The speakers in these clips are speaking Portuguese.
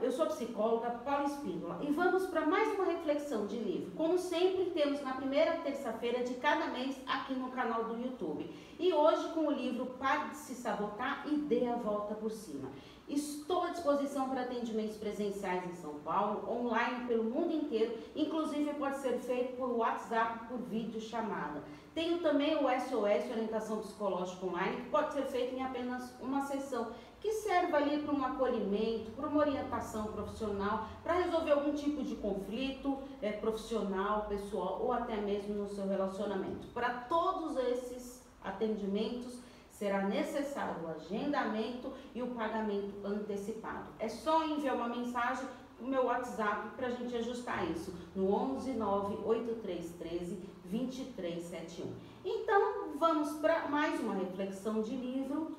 eu sou a psicóloga Paula Espíndola e vamos para mais uma reflexão de livro. Como sempre, temos na primeira terça-feira de cada mês aqui no canal do YouTube. E hoje com o livro Pare de se sabotar e dê a volta por cima. Estou à disposição para atendimentos presenciais em São Paulo, online pelo mundo inteiro, inclusive pode ser feito por WhatsApp, por vídeo chamada. Tenho também o SOS, Orientação Psicológica Online, que pode ser feito em apenas uma sessão que serve ali para um acolhimento, para uma orientação profissional, para resolver algum tipo de conflito é, profissional, pessoal ou até mesmo no seu relacionamento. Para todos esses atendimentos será necessário o agendamento e o pagamento antecipado. É só enviar uma mensagem no meu WhatsApp para a gente ajustar isso no 11 98313 2371. Então, vamos para mais uma reflexão de livro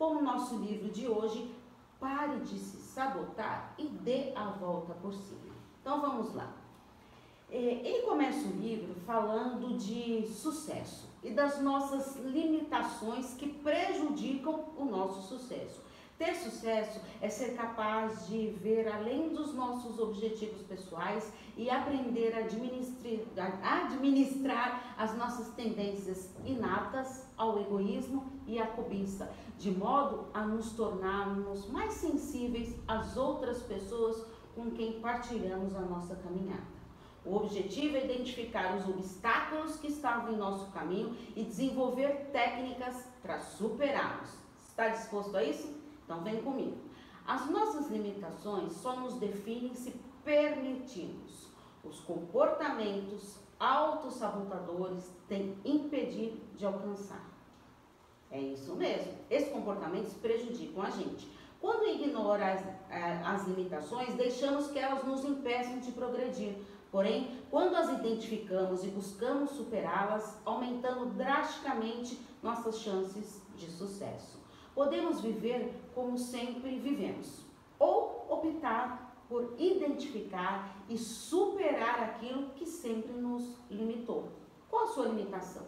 com o nosso livro de hoje, Pare de se sabotar e dê a volta por cima. Então vamos lá. É, ele começa o livro falando de sucesso e das nossas limitações que prejudicam o nosso sucesso. Ter sucesso é ser capaz de ver além dos nossos objetivos pessoais e aprender a administrar, as nossas tendências inatas ao egoísmo e à cobiça, de modo a nos tornarmos mais sensíveis às outras pessoas com quem partilhamos a nossa caminhada. O objetivo é identificar os obstáculos que estavam em nosso caminho e desenvolver técnicas para superá-los. Está disposto a isso? Então vem comigo. As nossas limitações só nos definem se permitimos. Os comportamentos autossabotadores têm impedido de alcançar. É isso mesmo. Esses comportamentos prejudicam a gente. Quando ignora as, eh, as limitações, deixamos que elas nos impeçam de progredir. Porém, quando as identificamos e buscamos superá-las, aumentando drasticamente nossas chances de sucesso podemos viver como sempre vivemos, ou optar por identificar e superar aquilo que sempre nos limitou. Qual a sua limitação?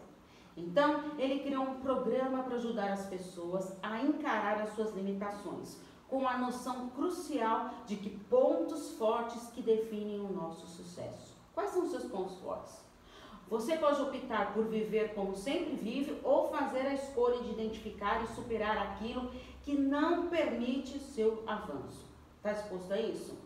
Então, ele criou um programa para ajudar as pessoas a encarar as suas limitações, com a noção crucial de que pontos fortes que definem o nosso sucesso. Quais são os seus pontos fortes? Você pode optar por viver como sempre vive ou fazer a escolha de identificar e superar aquilo que não permite seu avanço. Está disposto a isso?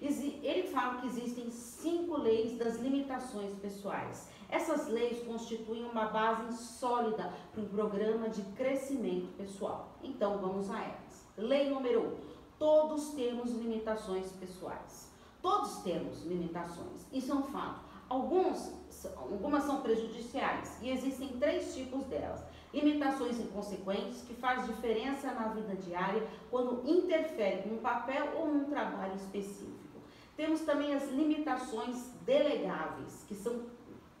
Ele fala que existem cinco leis das limitações pessoais. Essas leis constituem uma base sólida para um programa de crescimento pessoal. Então vamos a elas. Lei número um: todos temos limitações pessoais. Todos temos limitações. Isso é um fato. Alguns algumas são prejudiciais e existem três tipos delas. Limitações inconsequentes, que faz diferença na vida diária quando interfere num papel ou num trabalho específico. Temos também as limitações delegáveis, que são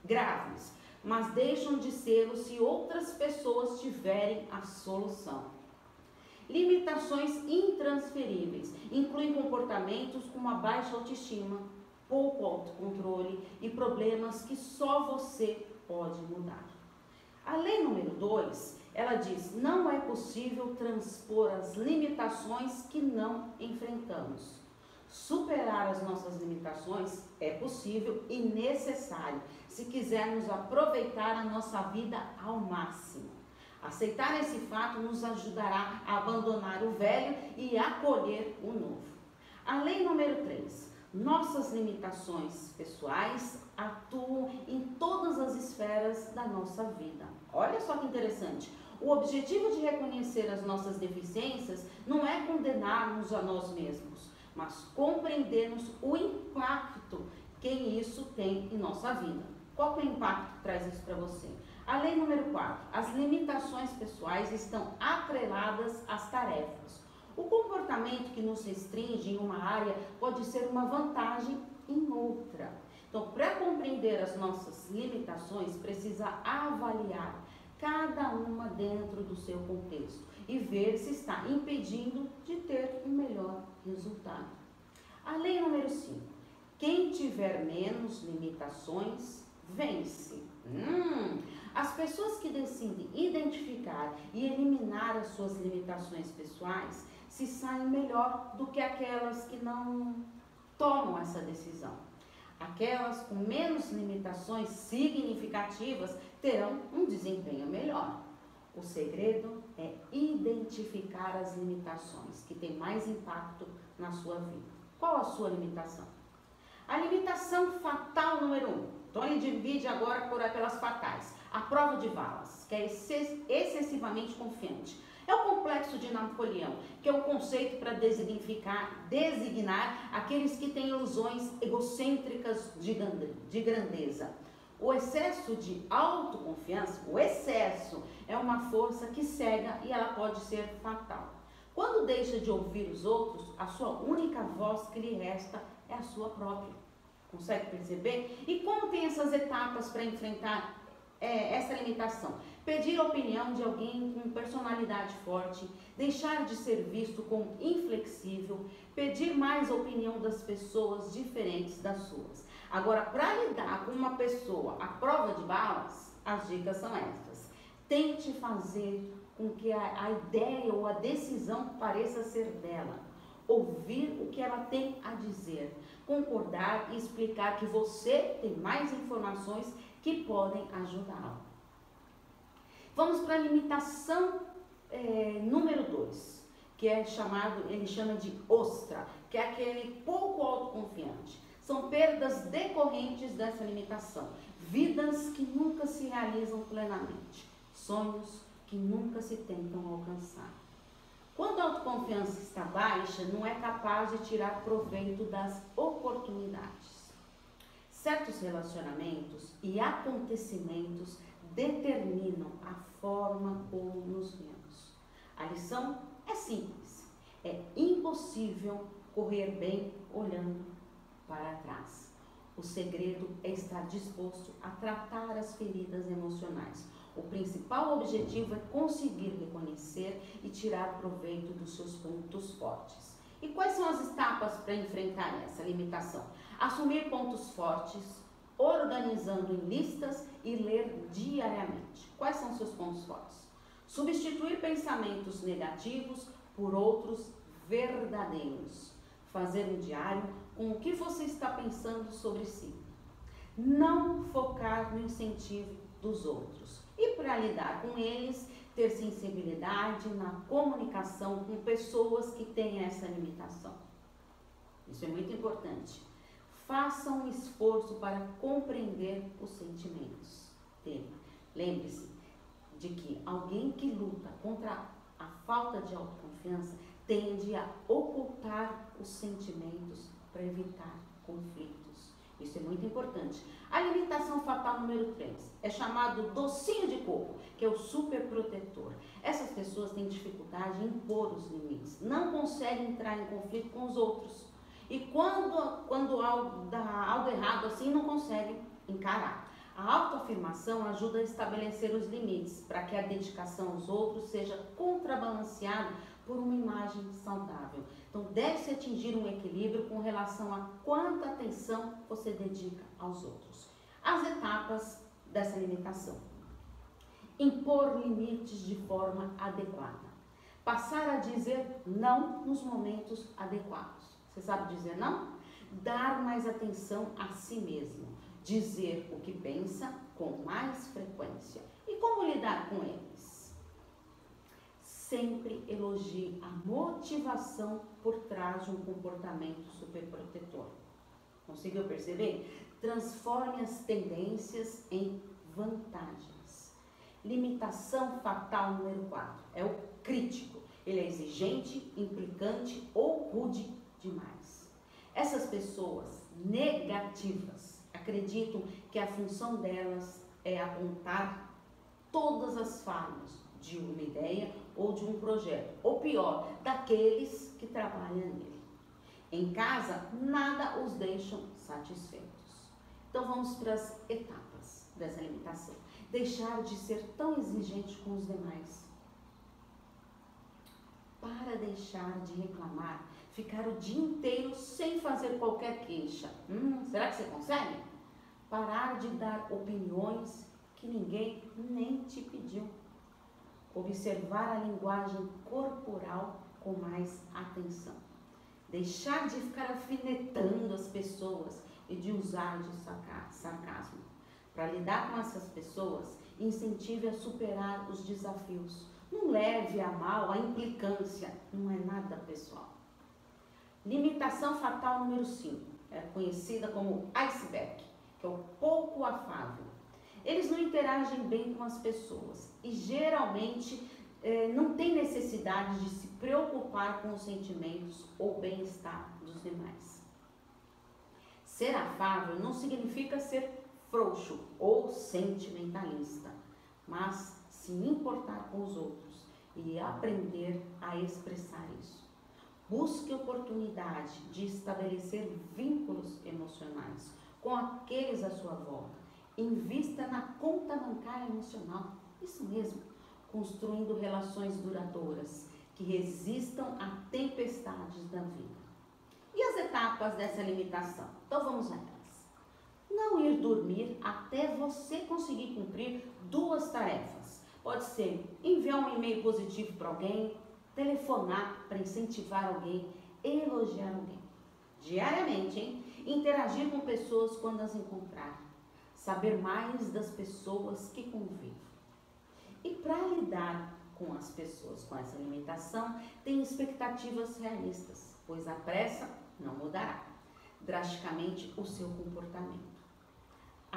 graves, mas deixam de ser se outras pessoas tiverem a solução. Limitações intransferíveis incluem comportamentos com uma baixa autoestima, pouco autocontrole e problemas que só você pode mudar. A lei número 2, ela diz: não é possível transpor as limitações que não enfrentamos. Superar as nossas limitações é possível e necessário se quisermos aproveitar a nossa vida ao máximo. Aceitar esse fato nos ajudará a abandonar o velho e acolher o novo. A lei número 3. Nossas limitações pessoais atuam em todas as esferas da nossa vida. Olha só que interessante. O objetivo de reconhecer as nossas deficiências não é condenarmos a nós mesmos, mas compreendermos o impacto que isso tem em nossa vida. Qual é o impacto que traz isso para você? A lei número 4. As limitações pessoais estão atreladas às tarefas. O comportamento que nos restringe em uma área pode ser uma vantagem em outra. Então, para compreender as nossas limitações, precisa avaliar cada uma dentro do seu contexto e ver se está impedindo de ter um melhor resultado. A lei número 5. Quem tiver menos limitações, vence. Hum, as pessoas que decidem identificar e eliminar as suas limitações pessoais se saem melhor do que aquelas que não tomam essa decisão. Aquelas com menos limitações significativas terão um desempenho melhor. O segredo é identificar as limitações que têm mais impacto na sua vida. Qual a sua limitação? A limitação fatal número um. Tony divide agora por pelas fatais. A prova de balas, que é excessivamente confiante. Complexo de Napoleão, que é o conceito para designificar, designar aqueles que têm ilusões egocêntricas de grandeza. O excesso de autoconfiança, o excesso, é uma força que cega e ela pode ser fatal. Quando deixa de ouvir os outros, a sua única voz que lhe resta é a sua própria. Consegue perceber? E como tem essas etapas para enfrentar é, essa limitação? Pedir a opinião de alguém com personalidade forte, deixar de ser visto como inflexível, pedir mais opinião das pessoas diferentes das suas. Agora, para lidar com uma pessoa à prova de balas, as dicas são estas. Tente fazer com que a, a ideia ou a decisão pareça ser dela. Ouvir o que ela tem a dizer. Concordar e explicar que você tem mais informações que podem ajudá-la. Vamos para a limitação é, número 2, que é chamado, ele chama de ostra, que é aquele pouco autoconfiante. São perdas decorrentes dessa limitação, vidas que nunca se realizam plenamente, sonhos que nunca se tentam alcançar. Quando a autoconfiança está baixa, não é capaz de tirar proveito das oportunidades. Certos relacionamentos e acontecimentos determinam a forma como nos vemos. A lição é simples. É impossível correr bem olhando para trás. O segredo é estar disposto a tratar as feridas emocionais. O principal objetivo é conseguir reconhecer e tirar proveito dos seus pontos fortes. E quais são as etapas para enfrentar essa limitação? Assumir pontos fortes, organizando em listas e ler diariamente. Quais são seus pontos fortes? Substituir pensamentos negativos por outros verdadeiros. Fazer um diário com o que você está pensando sobre si. Não focar no incentivo dos outros. E para lidar com eles, ter sensibilidade na comunicação com pessoas que têm essa limitação. Isso é muito importante. Faça um esforço para compreender os sentimentos. Lembre-se de que alguém que luta contra a falta de autoconfiança tende a ocultar os sentimentos para evitar conflitos. Isso é muito importante. A limitação fatal número 3 é chamado docinho de coco, que é o super protetor. Essas pessoas têm dificuldade em impor os limites, não conseguem entrar em conflito com os outros. E quando, quando algo dá algo errado assim, não conseguem encarar. A autoafirmação ajuda a estabelecer os limites para que a dedicação aos outros seja contrabalanceada por uma imagem saudável. Então, deve-se atingir um equilíbrio com relação a quanta atenção você dedica aos outros. As etapas dessa limitação: impor limites de forma adequada, passar a dizer não nos momentos adequados. Você sabe dizer não? Dar mais atenção a si mesmo, dizer o que pensa com mais frequência. E como lidar com eles? Sempre elogie a motivação por trás de um comportamento superprotetor. Conseguiu perceber? Transforme as tendências em vantagens. Limitação fatal número 4 é o crítico. Ele é exigente, implicante ou rude demais. Essas pessoas negativas acreditam que a função delas é apontar todas as falhas de uma ideia ou de um projeto, ou pior, daqueles que trabalham nele. Em casa, nada os deixam satisfeitos. Então vamos para as etapas dessa limitação. Deixar de ser tão exigente com os demais. Para deixar de reclamar ficar o dia inteiro sem fazer qualquer queixa. Hum, será que você consegue? Parar de dar opiniões que ninguém nem te pediu. Observar a linguagem corporal com mais atenção. Deixar de ficar alfinetando as pessoas e de usar de sarcasmo. Para lidar com essas pessoas, incentive a superar os desafios. Não leve a mal a implicância, não é nada pessoal. Limitação fatal número 5, é conhecida como iceberg, que é o pouco afável. Eles não interagem bem com as pessoas e geralmente eh, não têm necessidade de se preocupar com os sentimentos ou bem-estar dos demais. Ser afável não significa ser frouxo ou sentimentalista, mas se importar com os outros e aprender a expressar isso. Busque oportunidade de estabelecer vínculos emocionais com aqueles à sua volta. Invista na conta bancária emocional. Isso mesmo, construindo relações duradouras que resistam a tempestades da vida. E as etapas dessa limitação? Então vamos a elas. Não ir dormir até você conseguir cumprir duas tarefas. Enviar um e-mail positivo para alguém, telefonar para incentivar alguém, elogiar alguém. Diariamente, hein? Interagir com pessoas quando as encontrar. Saber mais das pessoas que convivem. E para lidar com as pessoas com essa limitação, tem expectativas realistas, pois a pressa não mudará drasticamente o seu comportamento.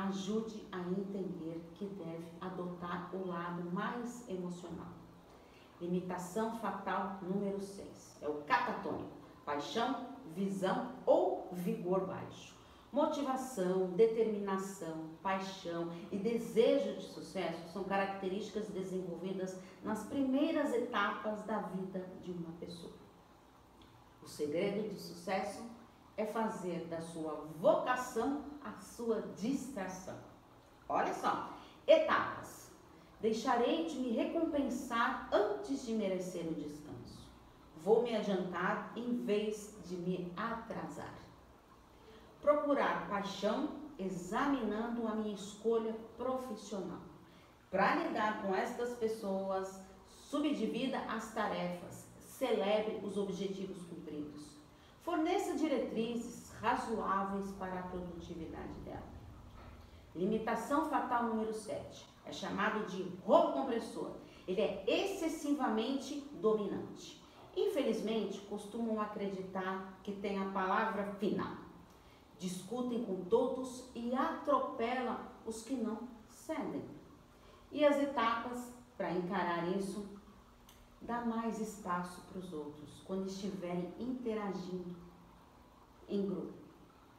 Ajude a entender que deve adotar o lado mais emocional. Limitação fatal número 6 é o catatônico: paixão, visão ou vigor baixo. Motivação, determinação, paixão e desejo de sucesso são características desenvolvidas nas primeiras etapas da vida de uma pessoa. O segredo do sucesso é fazer da sua vocação a sua distração. Olha só, etapas. Deixarei de me recompensar antes de merecer o descanso. Vou me adiantar em vez de me atrasar. Procurar paixão examinando a minha escolha profissional. Para lidar com estas pessoas, subdivida as tarefas, celebre os objetivos cumpridos. Forneça diretrizes razoáveis para a produtividade dela. Limitação fatal número 7 é chamado de rolo compressor. Ele é excessivamente dominante. Infelizmente, costumam acreditar que tem a palavra final. Discutem com todos e atropelam os que não cedem. E as etapas para encarar isso dá mais espaço para os outros quando estiverem interagindo em grupo.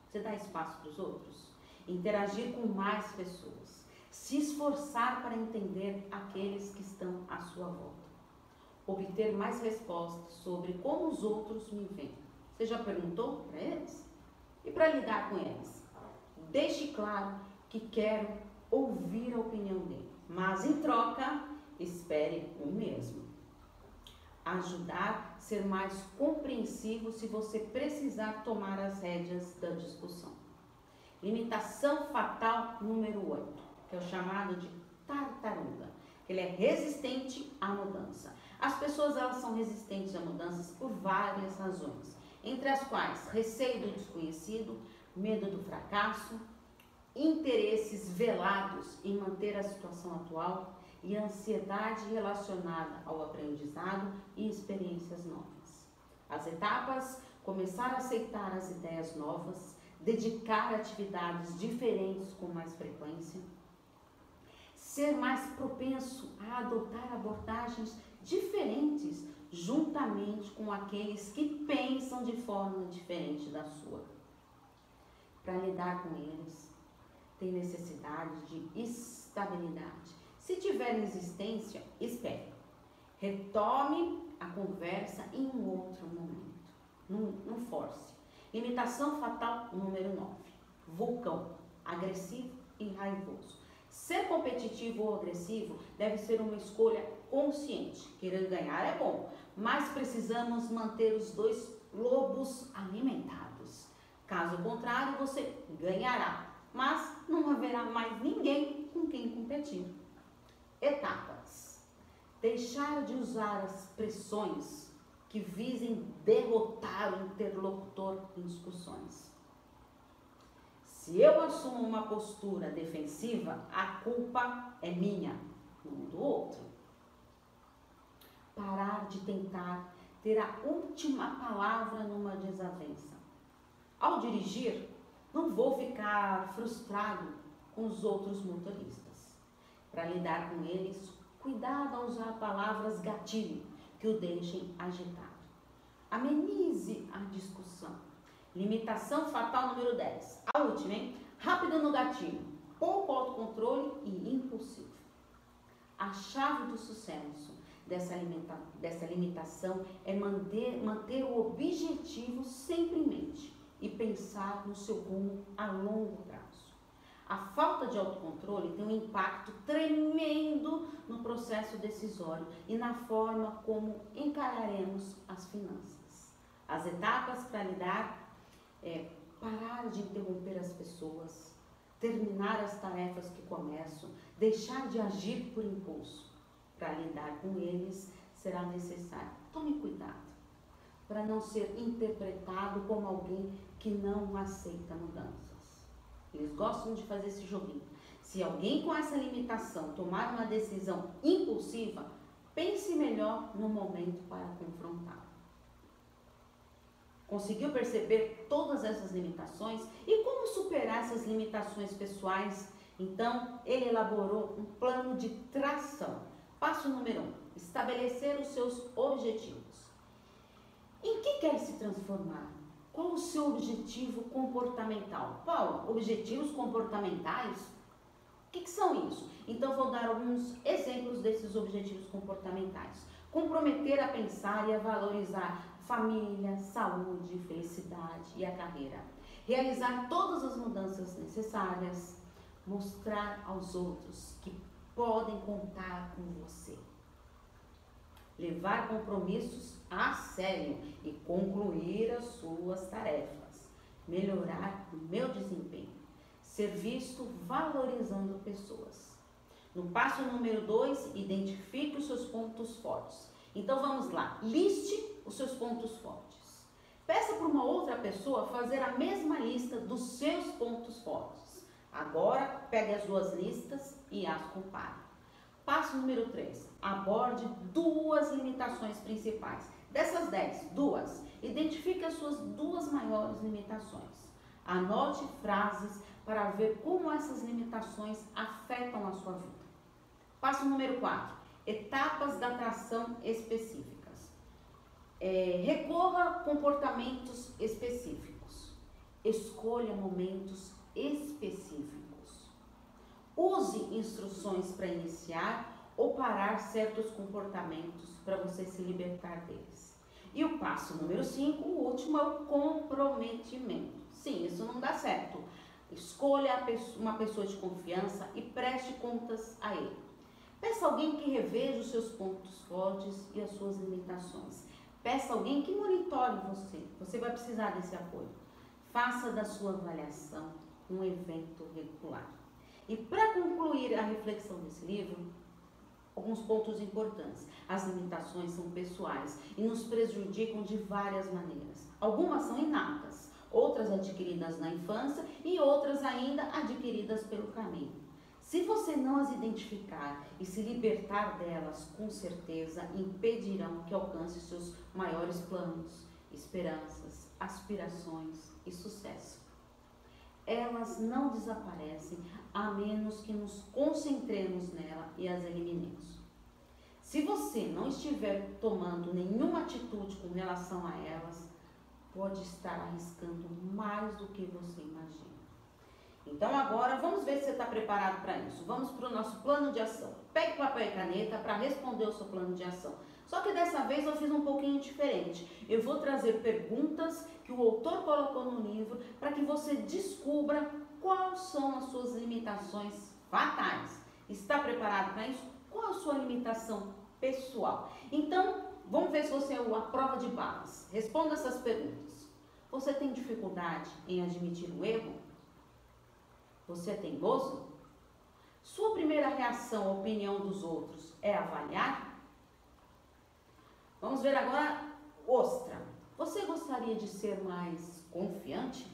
Você dá espaço para os outros? Interagir com mais pessoas. Se esforçar para entender aqueles que estão à sua volta. Obter mais respostas sobre como os outros me veem. Você já perguntou para eles? E para lidar com eles? Deixe claro que quero ouvir a opinião dele, mas em troca, espere o mesmo ajudar, ser mais compreensivo se você precisar tomar as rédeas da discussão. Limitação fatal número 8, que é o chamado de tartaruga, ele é resistente à mudança. As pessoas elas são resistentes a mudanças por várias razões, entre as quais receio do desconhecido, medo do fracasso, interesses velados em manter a situação atual, e ansiedade relacionada ao aprendizado e experiências novas. As etapas: começar a aceitar as ideias novas, dedicar atividades diferentes com mais frequência, ser mais propenso a adotar abordagens diferentes juntamente com aqueles que pensam de forma diferente da sua. Para lidar com eles, tem necessidade de estabilidade se tiver existência, espere. Retome a conversa em um outro momento. Não, force. Limitação fatal número 9. Vulcão, agressivo e raivoso. Ser competitivo ou agressivo deve ser uma escolha consciente. Querer ganhar é bom, mas precisamos manter os dois lobos alimentados. Caso contrário, você ganhará, mas não haverá mais ninguém com quem competir. Etapas. Deixar de usar as pressões que visem derrotar o interlocutor em discussões. Se eu assumo uma postura defensiva, a culpa é minha, não do outro. Parar de tentar ter a última palavra numa desavença. Ao dirigir, não vou ficar frustrado com os outros motoristas. Para lidar com eles, cuidado ao usar palavras gatilho que o deixem agitado. Amenize a discussão. Limitação fatal número 10. A última, hein? Rápido no gatilho, pouco autocontrole e impulsivo. A chave do sucesso dessa, limita dessa limitação é manter, manter o objetivo sempre em mente e pensar no seu rumo a longo prazo. A falta de autocontrole tem um impacto tremendo no processo decisório e na forma como encararemos as finanças. As etapas para lidar é parar de interromper as pessoas, terminar as tarefas que começam, deixar de agir por impulso. Para lidar com eles será necessário. Tome cuidado para não ser interpretado como alguém que não aceita mudanças. Eles gostam de fazer esse joguinho. Se alguém com essa limitação tomar uma decisão impulsiva, pense melhor no momento para confrontar. Conseguiu perceber todas essas limitações e como superar essas limitações pessoais? Então, ele elaborou um plano de tração. Passo número um: estabelecer os seus objetivos. Em que quer se transformar? Qual o seu objetivo comportamental? Paulo, objetivos comportamentais? O que, que são isso? Então, vou dar alguns exemplos desses objetivos comportamentais. Comprometer a pensar e a valorizar família, saúde, felicidade e a carreira. Realizar todas as mudanças necessárias. Mostrar aos outros que podem contar com você levar compromissos a sério e concluir as suas tarefas, melhorar o meu desempenho, ser visto valorizando pessoas. No passo número 2, identifique os seus pontos fortes. Então vamos lá, liste os seus pontos fortes. Peça para uma outra pessoa fazer a mesma lista dos seus pontos fortes. Agora, pegue as duas listas e as compare. Passo número 3. Aborde duas limitações principais. Dessas 10, duas. Identifique as suas duas maiores limitações. Anote frases para ver como essas limitações afetam a sua vida. Passo número 4. Etapas da atração específicas. É, recorra a comportamentos específicos. Escolha momentos específicos. Use instruções para iniciar ou parar certos comportamentos para você se libertar deles. E o passo número 5, o último, é o comprometimento. Sim, isso não dá certo. Escolha uma pessoa de confiança e preste contas a ele. Peça alguém que reveja os seus pontos fortes e as suas limitações. Peça alguém que monitore você. Você vai precisar desse apoio. Faça da sua avaliação um evento regular. E para concluir a reflexão desse livro, alguns pontos importantes. As limitações são pessoais e nos prejudicam de várias maneiras. Algumas são inatas, outras adquiridas na infância e outras ainda adquiridas pelo caminho. Se você não as identificar e se libertar delas, com certeza impedirão que alcance seus maiores planos, esperanças, aspirações e sucesso elas não desaparecem a menos que nos concentremos nela e as eliminemos. Se você não estiver tomando nenhuma atitude com relação a elas, pode estar arriscando mais do que você imagina. Então agora vamos ver se você está preparado para isso. Vamos para o nosso plano de ação. Pegue papel e caneta para responder o seu plano de ação. Só que dessa vez eu fiz um pouquinho diferente. Eu vou trazer perguntas que o autor colocou no livro para que você descubra quais são as suas limitações fatais. Está preparado para isso? Qual a sua limitação pessoal? Então, vamos ver se você é a prova de balas. Responda essas perguntas. Você tem dificuldade em admitir um erro? Você é teimoso? Sua primeira reação à opinião dos outros é avaliar? Vamos ver agora Ostra, você gostaria de ser mais confiante?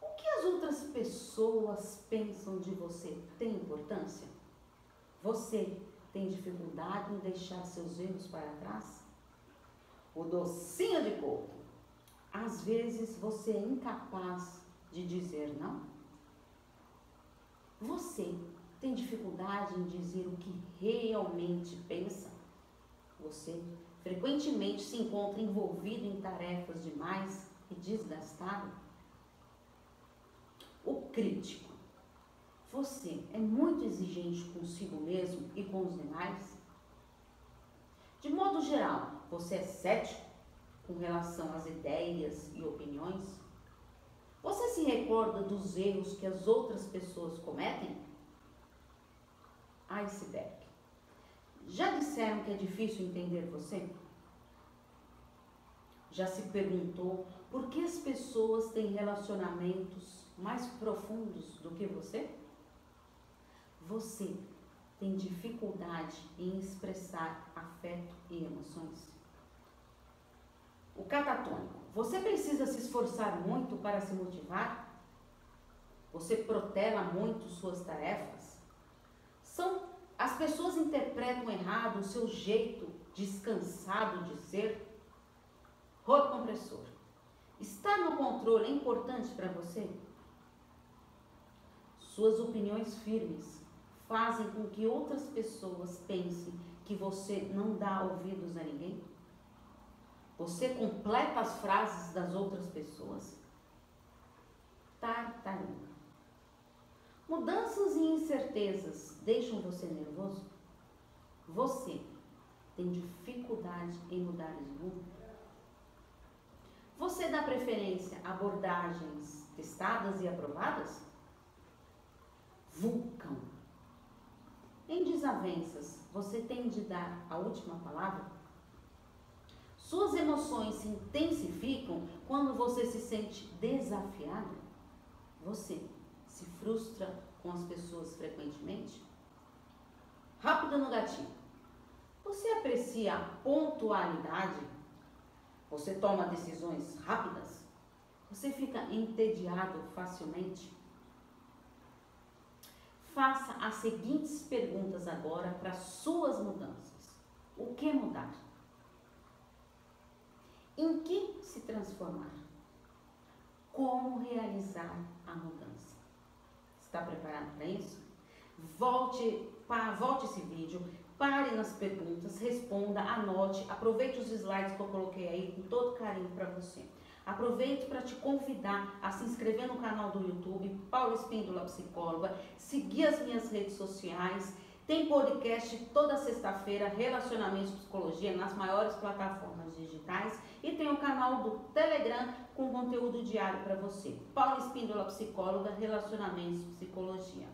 O que as outras pessoas pensam de você tem importância? Você tem dificuldade em deixar seus erros para trás? O docinho de coco. Às vezes você é incapaz de dizer não? Você tem dificuldade em dizer o que realmente pensa? Você frequentemente se encontra envolvido em tarefas demais e desgastado? O crítico. Você é muito exigente consigo mesmo e com os demais? De modo geral, você é cético com relação às ideias e opiniões? Você se recorda dos erros que as outras pessoas cometem? Iceberg. Já disseram que é difícil entender você? Já se perguntou por que as pessoas têm relacionamentos mais profundos do que você? Você tem dificuldade em expressar afeto e emoções? O catatônico. Você precisa se esforçar muito para se motivar? Você protela muito suas tarefas? São as pessoas interpretam errado o seu jeito descansado de ser? Rodo compressor. Estar no controle é importante para você? Suas opiniões firmes fazem com que outras pessoas pensem que você não dá ouvidos a ninguém? Você completa as frases das outras pessoas? Tartaruga. Mudanças e incertezas deixam você nervoso? Você tem dificuldade em mudar de rumo? Você dá preferência a abordagens testadas e aprovadas? Vulcão. Em desavenças, você tem de dar a última palavra? Suas emoções se intensificam quando você se sente desafiado? Você se frustra com as pessoas frequentemente? Rápido no gatilho. Você aprecia a pontualidade? Você toma decisões rápidas? Você fica entediado facilmente? Faça as seguintes perguntas agora para suas mudanças. O que mudar? Em que se transformar? Como realizar a mudança? Está preparado para isso? Volte, pa, volte esse vídeo, pare nas perguntas, responda, anote, aproveite os slides que eu coloquei aí com todo carinho para você. Aproveito para te convidar a se inscrever no canal do YouTube, Paula Espíndola Psicóloga, seguir as minhas redes sociais. Tem podcast toda sexta-feira, Relacionamentos Psicologia, nas maiores plataformas digitais. E tem o canal do Telegram com conteúdo diário para você. Paula Espíndola Psicóloga, Relacionamentos Psicologia.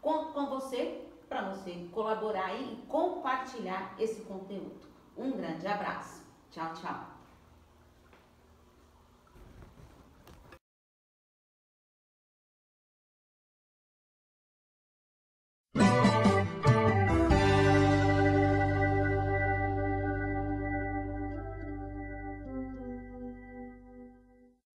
Conto com você para você colaborar e compartilhar esse conteúdo. Um grande abraço. Tchau, tchau.